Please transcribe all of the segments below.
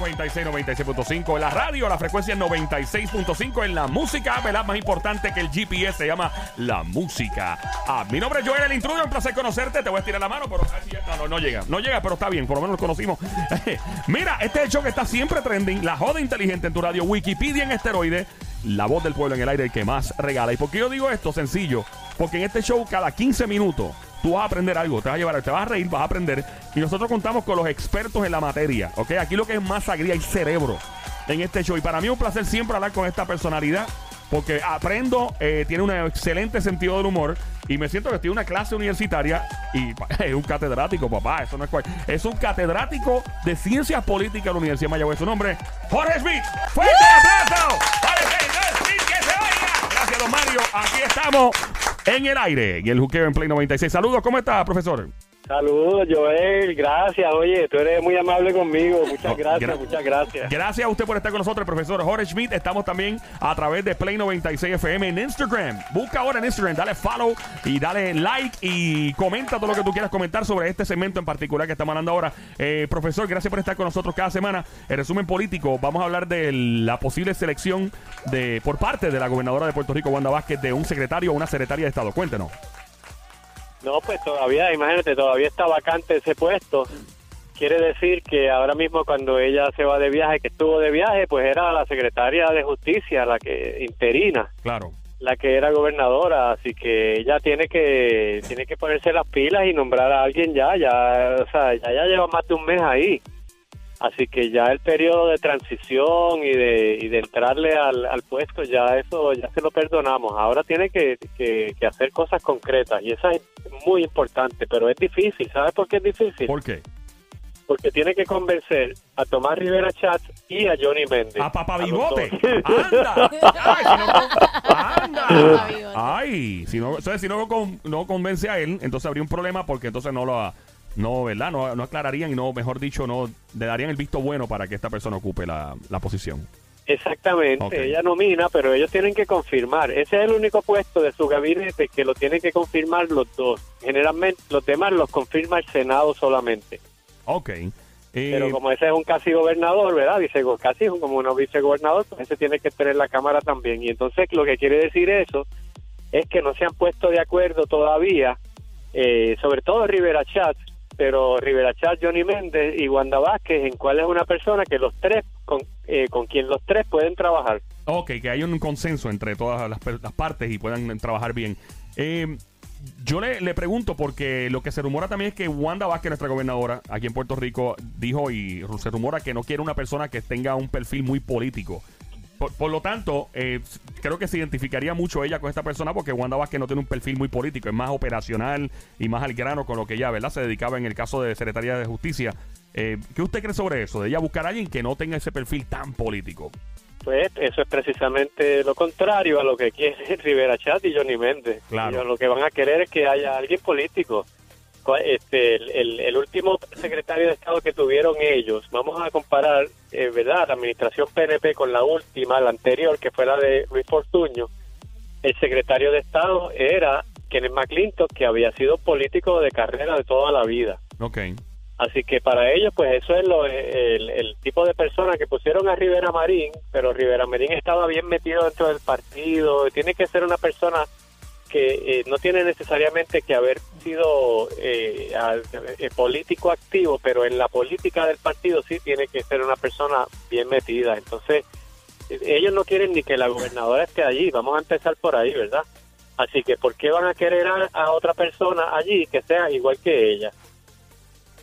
96, 96.5 en la radio, la frecuencia es 96.5 en la música, ¿verdad? Más importante que el GPS se llama la música. Ah, mi nombre es Joel el intruder, un placer conocerte, te voy a estirar la mano, pero ya- no, llega, no llega, pero está bien, por lo menos lo conocimos. Mira, este show que está siempre trending, la joda inteligente en tu radio, Wikipedia en esteroide, la voz del pueblo en el aire, el que más regala. ¿Y por qué yo digo esto? Sencillo, porque en este show cada 15 minutos tú vas a aprender algo, te vas a llevar, te vas a reír, vas a aprender. Y nosotros contamos con los expertos en la materia, ¿ok? Aquí lo que es más sangría y cerebro en este show. Y para mí es un placer siempre hablar con esta personalidad, porque aprendo, eh, tiene un excelente sentido del humor. Y me siento que estoy en una clase universitaria y es un catedrático, papá. Eso no es cual. Es un catedrático de ciencias políticas de la Universidad de Mayagüez. Su nombre, Jorge Smith. ¡Fuerte el aplauso! ¡Para el Smith que se oiga! Gracias, don Mario. Aquí estamos en el aire, en el juqueo en Play 96. Saludos, ¿cómo está, profesor? Saludos, Joel, gracias. Oye, tú eres muy amable conmigo. Muchas gracias, gra- muchas gracias. Gracias a usted por estar con nosotros, profesor Jorge Schmidt. Estamos también a través de Play 96 FM en Instagram. Busca ahora en Instagram, dale follow y dale like y comenta todo lo que tú quieras comentar sobre este segmento en particular que estamos hablando ahora. Eh, profesor, gracias por estar con nosotros cada semana. En resumen político, vamos a hablar de la posible selección de por parte de la gobernadora de Puerto Rico, Wanda Vázquez, de un secretario o una secretaria de Estado. Cuéntenos. No, pues todavía, imagínate, todavía está vacante ese puesto. Quiere decir que ahora mismo cuando ella se va de viaje, que estuvo de viaje, pues era la secretaria de justicia, la que interina, Claro. la que era gobernadora, así que ella tiene que tiene que ponerse las pilas y nombrar a alguien ya, ya, o sea, ya, ya lleva más de un mes ahí. Así que ya el periodo de transición y de, y de entrarle al, al puesto, ya eso ya se lo perdonamos. Ahora tiene que, que, que hacer cosas concretas y eso es muy importante, pero es difícil. ¿Sabes por qué es difícil? ¿Por qué? Porque tiene que convencer a Tomás Rivera Chat y a Johnny Méndez. A Papá Bigote. ¡Anda! Ay, si no ¡Anda! Ay, si no, entonces, si no, con- no convence a él, entonces habría un problema porque entonces no lo no, ¿verdad? No, no aclararían y no, mejor dicho, no le darían el visto bueno para que esta persona ocupe la, la posición. Exactamente, ella nomina, pero ellos tienen que confirmar. Ese es el único puesto de su gabinete que lo tienen que confirmar los dos. Generalmente los demás los confirma el Senado solamente. Ok. Eh, Pero como ese es un casi gobernador, ¿verdad? Dice casi como un vicegobernador, pues ese tiene que tener la Cámara también. Y entonces lo que quiere decir eso es que no se han puesto de acuerdo todavía, eh, sobre todo Rivera Chat, pero Rivera Chat, Johnny Méndez y Wanda Vázquez, en cuál es una persona que los tres, con, eh, con quien los tres pueden trabajar. Ok, que hay un consenso entre todas las, las partes y puedan trabajar bien. Eh, yo le, le pregunto porque lo que se rumora también es que Wanda Vázquez, nuestra gobernadora aquí en Puerto Rico, dijo y se rumora que no quiere una persona que tenga un perfil muy político. Por, por lo tanto, eh, creo que se identificaría mucho ella con esta persona porque Wanda Vázquez no tiene un perfil muy político, es más operacional y más al grano con lo que ella, ¿verdad? Se dedicaba en el caso de Secretaría de Justicia. Eh, ¿Qué usted cree sobre eso? De ella buscar a alguien que no tenga ese perfil tan político. Pues eso es precisamente lo contrario a lo que quiere Rivera Chat y Johnny Méndez. Claro. Ellos lo que van a querer es que haya alguien político. Este, el, el- el último secretario de Estado que tuvieron ellos, vamos a comparar, eh, ¿verdad?, la administración PNP con la última, la anterior, que fue la de Luis Fortuño. El secretario de Estado era Kenneth McClintock, que había sido político de carrera de toda la vida. Ok. Así que para ellos, pues eso es lo, el, el tipo de persona que pusieron a Rivera Marín, pero Rivera Marín estaba bien metido dentro del partido. Tiene que ser una persona que eh, no tiene necesariamente que haber sido eh, eh, político activo, pero en la política del partido sí tiene que ser una persona bien metida. Entonces, ellos no quieren ni que la gobernadora esté allí. Vamos a empezar por ahí, ¿verdad? Así que, ¿por qué van a querer a, a otra persona allí que sea igual que ella?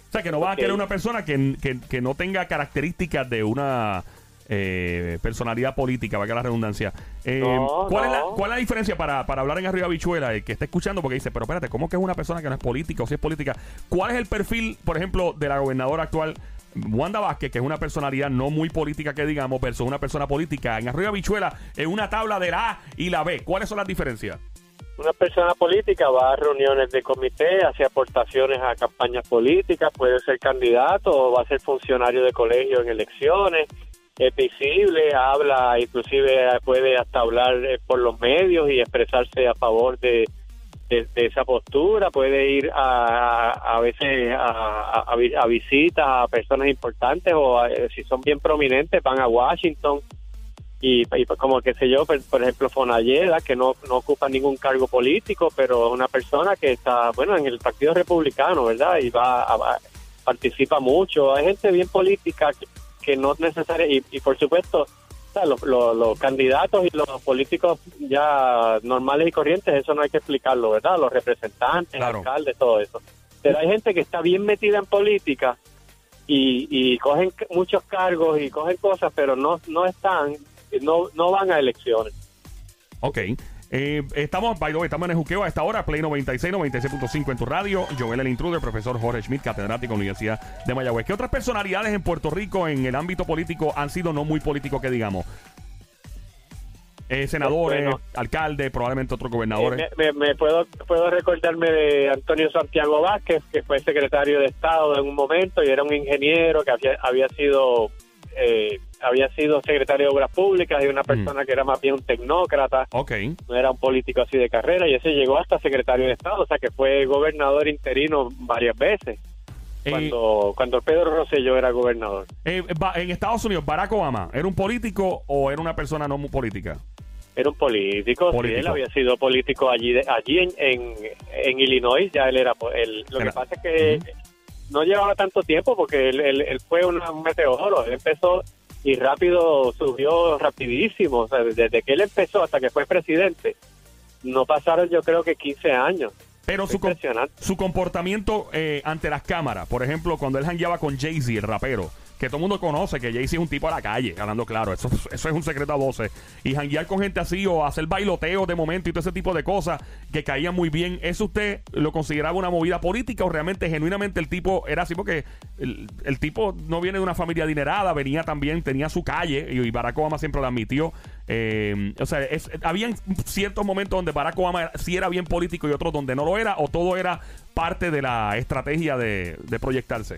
O sea, que no vas a querer una persona que, que- que no tenga características de una eh, personalidad política, valga la redundancia. Eh, No, ¿cuál, Es la. ¿Cuál es la diferencia para, para hablar en arriba bichuela? El que está escuchando, porque dice, pero espérate, ¿cómo que es una persona que no es política o si es política? ¿Cuál es el perfil, por ejemplo, de la gobernadora actual? Wanda Vázquez, que es una personalidad no muy política que digamos, versus una persona política. En Arriba Bichuela, en una tabla de la A y la B. ¿Cuáles son las diferencias? Una persona política va a reuniones de comité, hace aportaciones a campañas políticas, puede ser candidato o va a ser funcionario de colegio en elecciones, es visible, habla, inclusive puede hasta hablar eh, por los medios y expresarse a favor de, de, esa postura, puede ir a, a veces a, a, visitas a personas importantes o si son bien prominentes van a Washington y, como que sé yo, por, ejemplo Fonalleda que no, no ocupa ningún cargo político, pero es una persona que está, bueno, en el Partido Republicano, ¿verdad? Y va, a, participa mucho, hay gente bien política que, no es necesaria y, y por supuesto los, los, candidatos y los políticos ya normales y corrientes, eso no hay que explicarlo, ¿verdad? Los representantes, alcaldes, todo eso. Pero hay gente que está bien metida en política y, y cogen muchos cargos y cogen cosas, pero no, no están, no, no van a elecciones. Ok. Eh, estamos, by the way, estamos en el juqueo a esta hora, Play 96, 96.5 en tu radio. Joel el Intruder, profesor Jorge Schmidt, catedrático en la Universidad de Mayagüez. ¿Qué otras personalidades en Puerto Rico en el ámbito político han sido no muy políticos que digamos? Eh, senadores, alcaldes, probablemente otros gobernadores. Eh, me, puedo, puedo recordarme de Antonio Santiago Vázquez, que fue secretario de Estado en un momento y era un ingeniero que había, había sido eh, había sido secretario de Obras Públicas y una mm. persona que era más bien un tecnócrata. No era un político así de carrera y ese llegó hasta secretario de Estado, o sea que fue gobernador interino varias veces. Eh, cuando, cuando Pedro Rosselló era gobernador. Eh, en Estados Unidos, Barack Obama, ¿era un político o era una persona no muy política? Era un político, él había sido político allí allí en, en, Illinois, ya él era... lo que pasa es que no llevaba tanto tiempo porque él, él, fue un meteoro. Él empezó y rápido subió rapidísimo. O sea, desde que él empezó hasta que fue presidente, no pasaron yo creo que 15 años. Pero su, su comportamiento eh, ante las cámaras, por ejemplo, cuando él jangueaba con Jay-Z, el rapero, que todo el mundo conoce que Jay-Z es un tipo a la calle, hablando claro, eso, eso es un secreto a voces. Y janguear con gente así o hacer bailoteos de momento y todo ese tipo de cosas que caían muy bien, ¿eso usted lo consideraba una movida política o realmente, genuinamente el tipo era así? Porque el, tipo no viene de una familia adinerada, venía también, tenía su calle y, Barack Obama siempre lo admitió. Eh, o sea, es, habían ciertos momentos donde Barack Obama sí era bien político y otros donde no lo era, o todo era parte de la estrategia de proyectarse.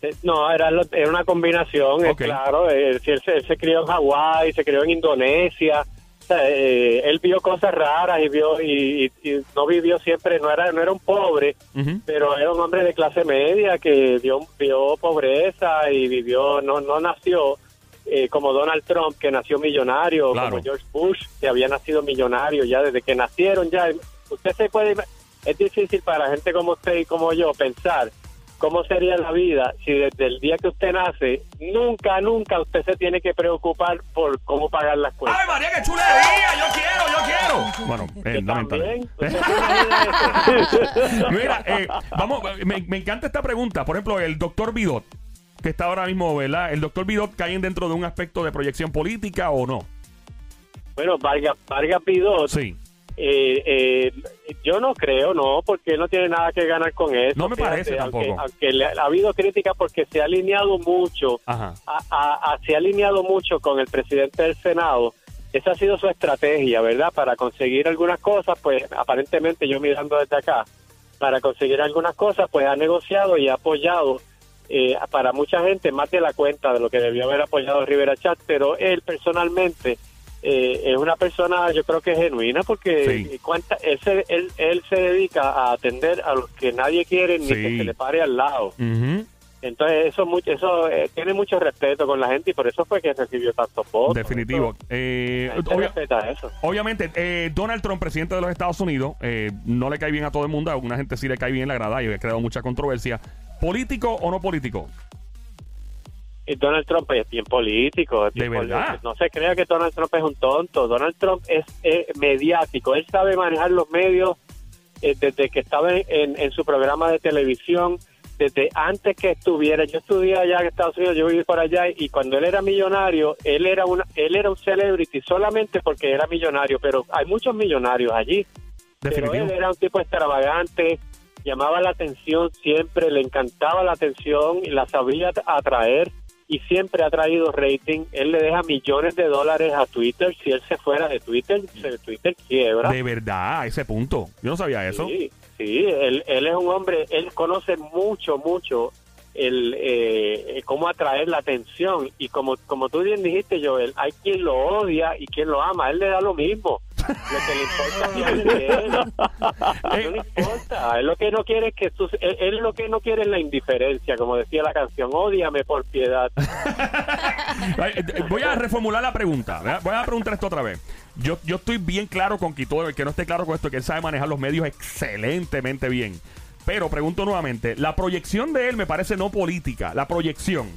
Eh, no, era, era una combinación, es claro. Eh, él, se, crió en Hawái, se crió en Indonesia. Eh, él vio cosas raras y vio y, no vivió siempre, no era no era un pobre, pero era un hombre de clase media que vio, vio pobreza y vivió, no, no nació como Donald Trump, que nació millonario, como George Bush, que había nacido millonario ya desde que nacieron. ya Usted se puede, es difícil para gente como usted y como yo pensar ¿Cómo sería la vida si desde el día que usted nace, nunca, nunca usted se tiene que preocupar por cómo pagar las cuentas? ¡Ay, María, qué chulería! ¡Yo quiero, yo quiero! Bueno, eh, lamentable. Mira, eh, vamos, me, me, encanta esta pregunta. Por ejemplo, el doctor Bidot, que está ahora mismo, ¿verdad? ¿El doctor Bidot cae dentro de un aspecto de proyección política o no? Bueno, Vargas, Vargas Bidot sí. Eh, eh, yo no creo, no, porque no tiene nada que ganar con eso. No me parece tampoco. Aunque, ha habido crítica porque se ha alineado mucho, se ha alineado mucho con el presidente del Senado. Esa ha sido su estrategia, ¿verdad? Para conseguir algunas cosas, pues aparentemente yo mirando desde acá, para conseguir algunas cosas, pues ha negociado y ha apoyado eh, para mucha gente más de la cuenta de lo que debió haber apoyado Rivera Chat, pero él personalmente eh, es una persona yo creo que genuina porque cuenta, él, se, él, él, se dedica a atender a los que nadie quiere ni que se le pare al lado. Entonces eso eso eh, tiene mucho respeto con la gente y por eso fue que recibió tantos votos. Definitivo. Eh, eso. Obviamente, Donald Trump, presidente de los Estados Unidos, no le cae bien a todo el mundo, a alguna gente sí le cae bien la grada y ha creado mucha controversia. ¿Político o no político? Donald Trump es bien político. ¿De verdad? No se crea que Donald Trump es un tonto. Donald Trump es mediático. Él sabe manejar los medios eh, desde que estaba en, en, su programa de televisión, desde antes que estuviera. Yo estudié allá en Estados Unidos, yo viví por allá y cuando él era millonario, él era, una, él era un celebrity solamente porque era millonario, pero hay muchos millonarios allí. Pero él era un tipo extravagante, llamaba la atención siempre, le encantaba la atención y la sabía atraer y siempre ha traído rating. Él le deja millones de dólares a Twitter. Si él se fuera de Twitter, Twitter quiebra. De verdad, a ese punto. Yo no sabía eso. Sí, sí él, él es un hombre, él conoce mucho, mucho el eh, cómo atraer la atención. Y como, como tú bien dijiste, Joel, hay quien lo odia y quien lo ama. Él le da lo mismo. Lo que le importa es él. No le importa. Él lo que no quiere es que tú, él, él lo que no quiere es la indiferencia, como decía la canción. Ódiame por piedad. Eh, Voy a reformular la pregunta. ¿verdad? Voy a preguntar esto otra vez. Yo, yo estoy bien claro con Quito, el que no esté claro con esto, que él sabe manejar los medios excelentemente bien. Pero pregunto nuevamente, la proyección de él me parece no política, la proyección.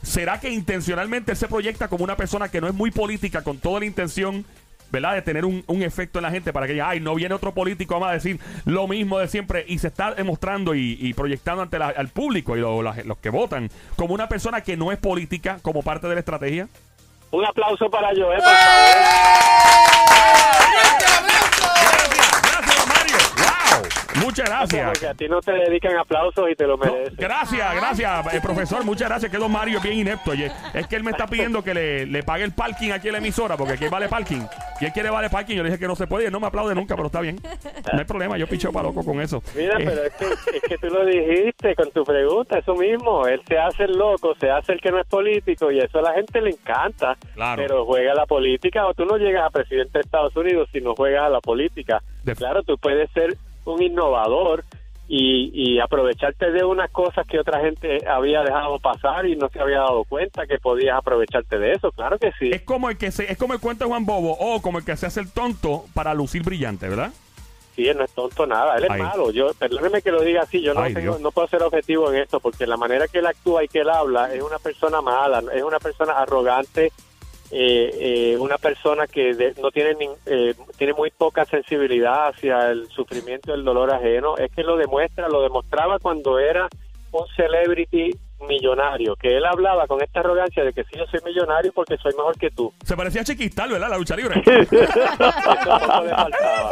¿Será que intencionalmente él se proyecta como una persona que no es muy política con toda la intención, ¿verdad? De tener un, un efecto en la gente para que diga, ay, no viene otro político a decir lo mismo de siempre y se está demostrando y, y proyectando ante la- al público y lo- la- los que votan como una persona que no es política como parte de la estrategia? Un aplauso para Joel, por ti no te dedican aplausos y te lo No, mereces. gracias, gracias, eh, profesor. Muchas gracias. Que don Mario es bien inepto. Oye, es que él me está pidiendo que le, le pague el parking aquí en la emisora, porque aquí vale parking. Y él quiere vale parking. Yo le dije que no se puede. Y él no me aplaude nunca, pero está bien. No hay problema. Yo picho para loco con eso. Mira, Eh, pero es que, es que tú lo dijiste con tu pregunta, eso mismo. Él se hace el loco, se hace el que no es político y eso a la gente le encanta. Claro. Pero juega a la política o tú no llegas a presidente de Estados Unidos si no juegas a la política. De- Claro, tú puedes ser un innovador y, y aprovecharte de unas cosas que otra gente había dejado pasar y no se había dado cuenta que podías aprovecharte de eso. Claro que sí. es como el que se, es como el cuento de Juan Bobo o como el que se hace el tonto para lucir brillante, ¿verdad? Sí, él no es tonto nada, él es Ay. malo. Yo, perdóneme que lo diga así, yo no, Ay, tengo- no puedo ser objetivo en esto porque la manera que él actúa y que él habla es una persona mala, es una persona arrogante, eh, eh, una persona que de- no tiene nin- eh, tiene muy poca sensibilidad hacia el sufrimiento y el dolor ajeno. Es que lo demuestra, lo demostraba cuando era un celebrity millonario, que él hablaba con esta arrogancia de que sí, yo soy millonario porque soy mejor que tú. Se parecía a Chiquistal, ¿verdad? La lucha libre. Eso poco le faltaba.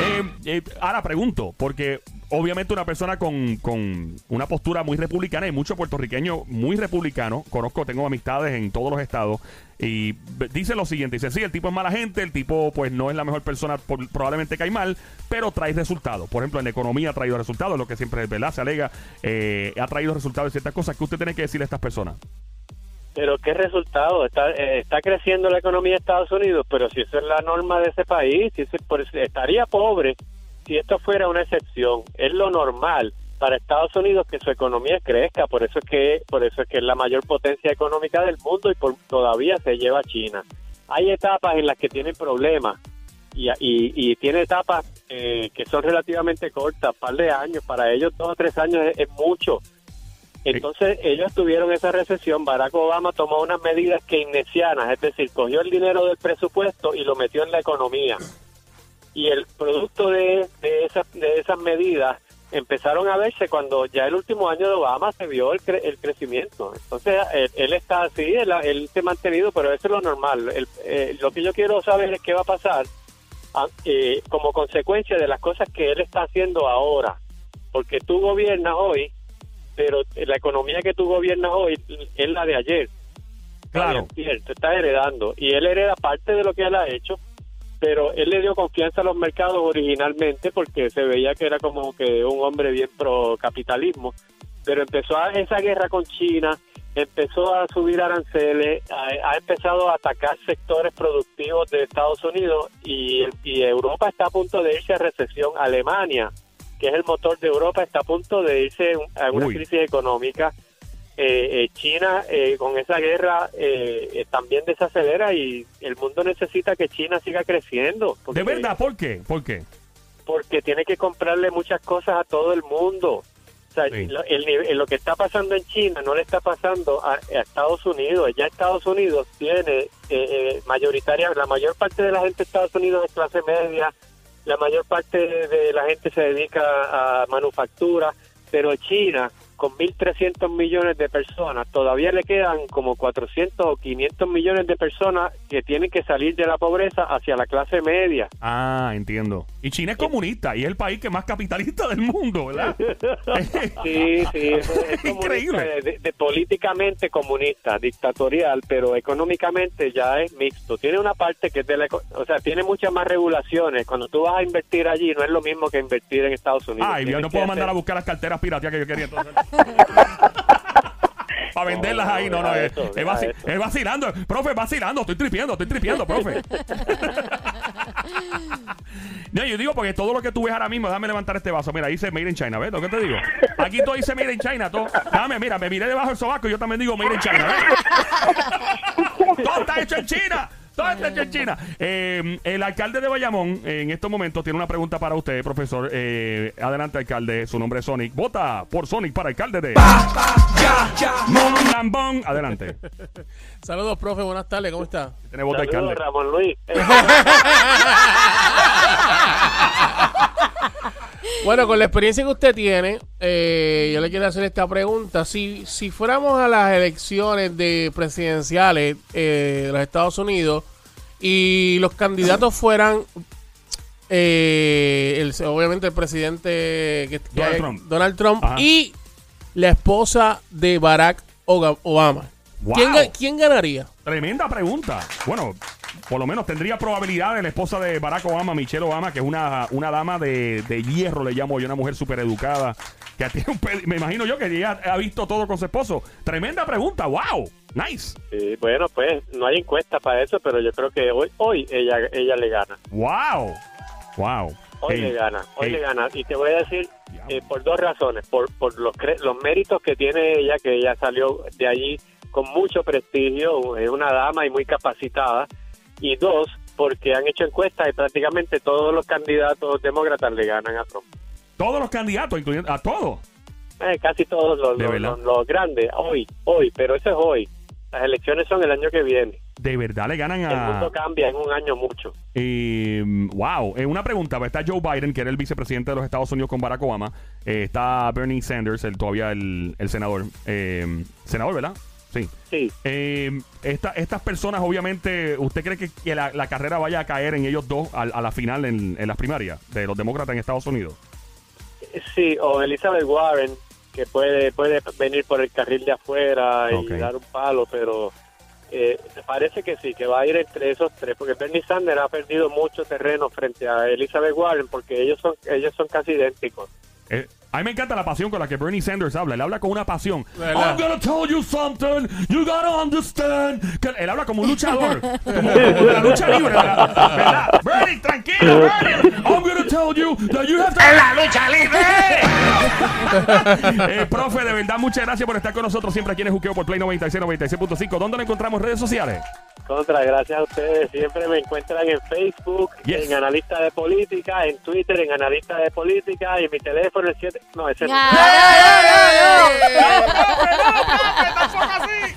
Eh, eh, ahora pregunto, porque obviamente una persona con, con una postura muy republicana y mucho puertorriqueño muy republicano, conozco, tengo amistades en todos los estados, y dice lo siguiente, dice, sí, el tipo es mala gente, el tipo pues no es la mejor persona, por- probablemente cae mal, pero trae resultados. Por ejemplo, en la economía ha traído resultados, lo que siempre ¿verdad? se alega, eh, ha traído resultados de ciertas cosas que usted tiene que decirle a estas personas. Pero qué resultado, está, eh, está creciendo la economía de Estados Unidos, pero si eso es la norma de ese país, si ese- estaría pobre si esto fuera una excepción. Es lo normal para Estados Unidos que su economía crezca, por eso es que por eso es que es la mayor potencia económica del mundo y por, todavía se lleva a China. Hay etapas en las que tienen problemas y, tiene etapas eh, que son relativamente cortas, par de años, para ellos dos o tres años es- es mucho. Entonces ellos tuvieron esa recesión, Barack Obama tomó unas medidas keynesianas, es decir, cogió el dinero del presupuesto y lo metió en la economía. Y el producto de, de, esas, de esas medidas empezaron a verse cuando ya el último año de Obama se vio el, cre- el crecimiento. Entonces él, él está así, él, él se ha mantenido, pero eso es lo normal. El- eh, lo que yo quiero saber es qué va a pasar ah, eh, como consecuencia de las cosas que él está haciendo ahora. Porque tú gobiernas hoy pero la economía que tú gobiernas hoy es la de ayer. Claro. Cierto, está heredando. Y él hereda parte de lo que él ha hecho, pero él le dio confianza a los mercados originalmente porque se veía que era como que un hombre bien pro capitalismo. Pero empezó a esa guerra con China, empezó a subir aranceles, ha, ha empezado a atacar sectores productivos de Estados Unidos y, y Europa está a punto de irse a recesión. Alemania, que es el motor de Europa, está a punto de irse a una Uy. crisis económica. Eh, eh, China eh, con esa guerra eh, eh, también desacelera y el mundo necesita que China siga creciendo. porque- ¿De verdad? ¿Por qué? ¿Por qué? Porque tiene que comprarle muchas cosas a todo el mundo. O sea, Sí. lo, el nive- lo que está pasando en China no le está pasando a, a Estados Unidos. Ya Estados Unidos tiene eh, eh, mayoritaria, la mayor parte de la gente de Estados Unidos es clase media, la mayor parte de la gente se dedica a manufactura, pero China, con 1.300 millones de personas, todavía le quedan como 400 o 500 millones de personas que tienen que salir de la pobreza hacia la clase media. Ah, entiendo. Y China es comunista y es el país que más capitalista del mundo, ¿verdad? Sí, sí, es, Increíble. De, de- políticamente comunista, dictatorial, pero económicamente ya es mixto. Tiene una parte que es de la, o sea, tiene muchas más regulaciones. Cuando tú vas a invertir allí, no es lo mismo que invertir en Estados Unidos. Ay, yo no puedo hacer- mandar a buscar las carteras piratas que yo quería entonces. para venderlas ahí. No, no, deja es, es es vacilando. Profe, vacilando. Estoy tripiendo, estoy tripiendo, profe. no, yo digo porque todo lo que tú ves ahora mismo, déjame levantar este vaso. Mira, dice Made in China, ¿ves lo que te digo? Aquí todo dice Made in China. Todo. Dame, mira, me miré debajo del sobaco y yo también digo Made in China, ¿ves? todo está hecho en China. Eh, el alcalde de Bayamón en estos momentos tiene una pregunta para usted, profesor. Eh, adelante, alcalde. Su nombre es Sonic. Vota por Sonic para alcalde de Lambón. Adelante. Saludos, profe. Buenas tardes. ¿Cómo está? Tiene voto de Saludos, alcalde. Ramón Luis. Bueno, con la experiencia que usted tiene, eh, yo le quiero hacer esta pregunta. Si, si fuéramos a las elecciones de presidenciales eh, de los Estados Unidos y los candidatos fueran, eh, el, obviamente, el presidente que, Donald Trump. Donald Trump Ajá. y la esposa de Barack Obama, Wow. ¿quién, ga- quién ganaría? Tremenda pregunta. Bueno, por lo menos tendría probabilidad de la esposa de Barack Obama, Michelle Obama, que es una, una dama de, de hierro, le llamo yo, una mujer súper educada, que tiene un me imagino yo que ella ha visto todo con su esposo. Tremenda pregunta, wow, nice, sí, bueno, pues no hay encuesta para eso, pero yo creo que hoy hoy ella ella le gana. wow, wow. Hoy Hey, le gana, hoy hey, le gana. Y te voy a decir eh, por dos razones. Por, por los, cre- los méritos que tiene ella, que ella salió de allí con mucho prestigio, es una dama y muy capacitada. Y dos, porque han hecho encuestas y prácticamente todos los candidatos demócratas le ganan a Trump. Todos los candidatos, incluyendo a todos. Eh, casi todos los, ¿De los, verdad? los- los grandes, hoy, hoy, pero eso es hoy. Las elecciones son el año que viene. De verdad le ganan El a. mundo cambia en un año mucho. Eh, wow, eh, una pregunta. Está Joe Biden, que era el vicepresidente de los Estados Unidos con Barack Obama. Eh, está Bernie Sanders, el, todavía el, el senador. Eh, senador, ¿verdad? Sí. Sí, Eh, esta- estas personas, obviamente, ¿usted cree que, que la, la carrera vaya a caer en ellos dos al- a, la final en, en las primarias de los demócratas en Estados Unidos? Sí, o Elizabeth Warren, que puede puede venir por el carril de afuera y dar un palo, pero eh, parece que sí, que va a ir entre esos tres, porque Bernie Sanders ha perdido mucho terreno frente a Elizabeth Warren, porque ellos son ellos son casi idénticos. Eh, a mí me encanta la pasión con la que Bernie Sanders habla. Él habla con una pasión. ¿Verdad? I'm gonna tell you something. You gotta understand. Que él habla como un luchador. como, como de la lucha libre. ¿verdad? ¿verdad? Bernie, tranquilo, Bernie. I'm gonna tell you that you have to... ¡En la lucha libre! eh, profe, de verdad, muchas gracias por estar con nosotros siempre aquí en el Juqueo por Play 96, 96.5. ¿Dónde lo encontramos en redes sociales? Contra, gracias a ustedes. Siempre me encuentran en Facebook, Yes. en Analista de Política, en Twitter, en Analista de Política, y mi teléfono es 7... No, no. Ya, ya. ¡No, profe, no, profe! ¡Tampoco así!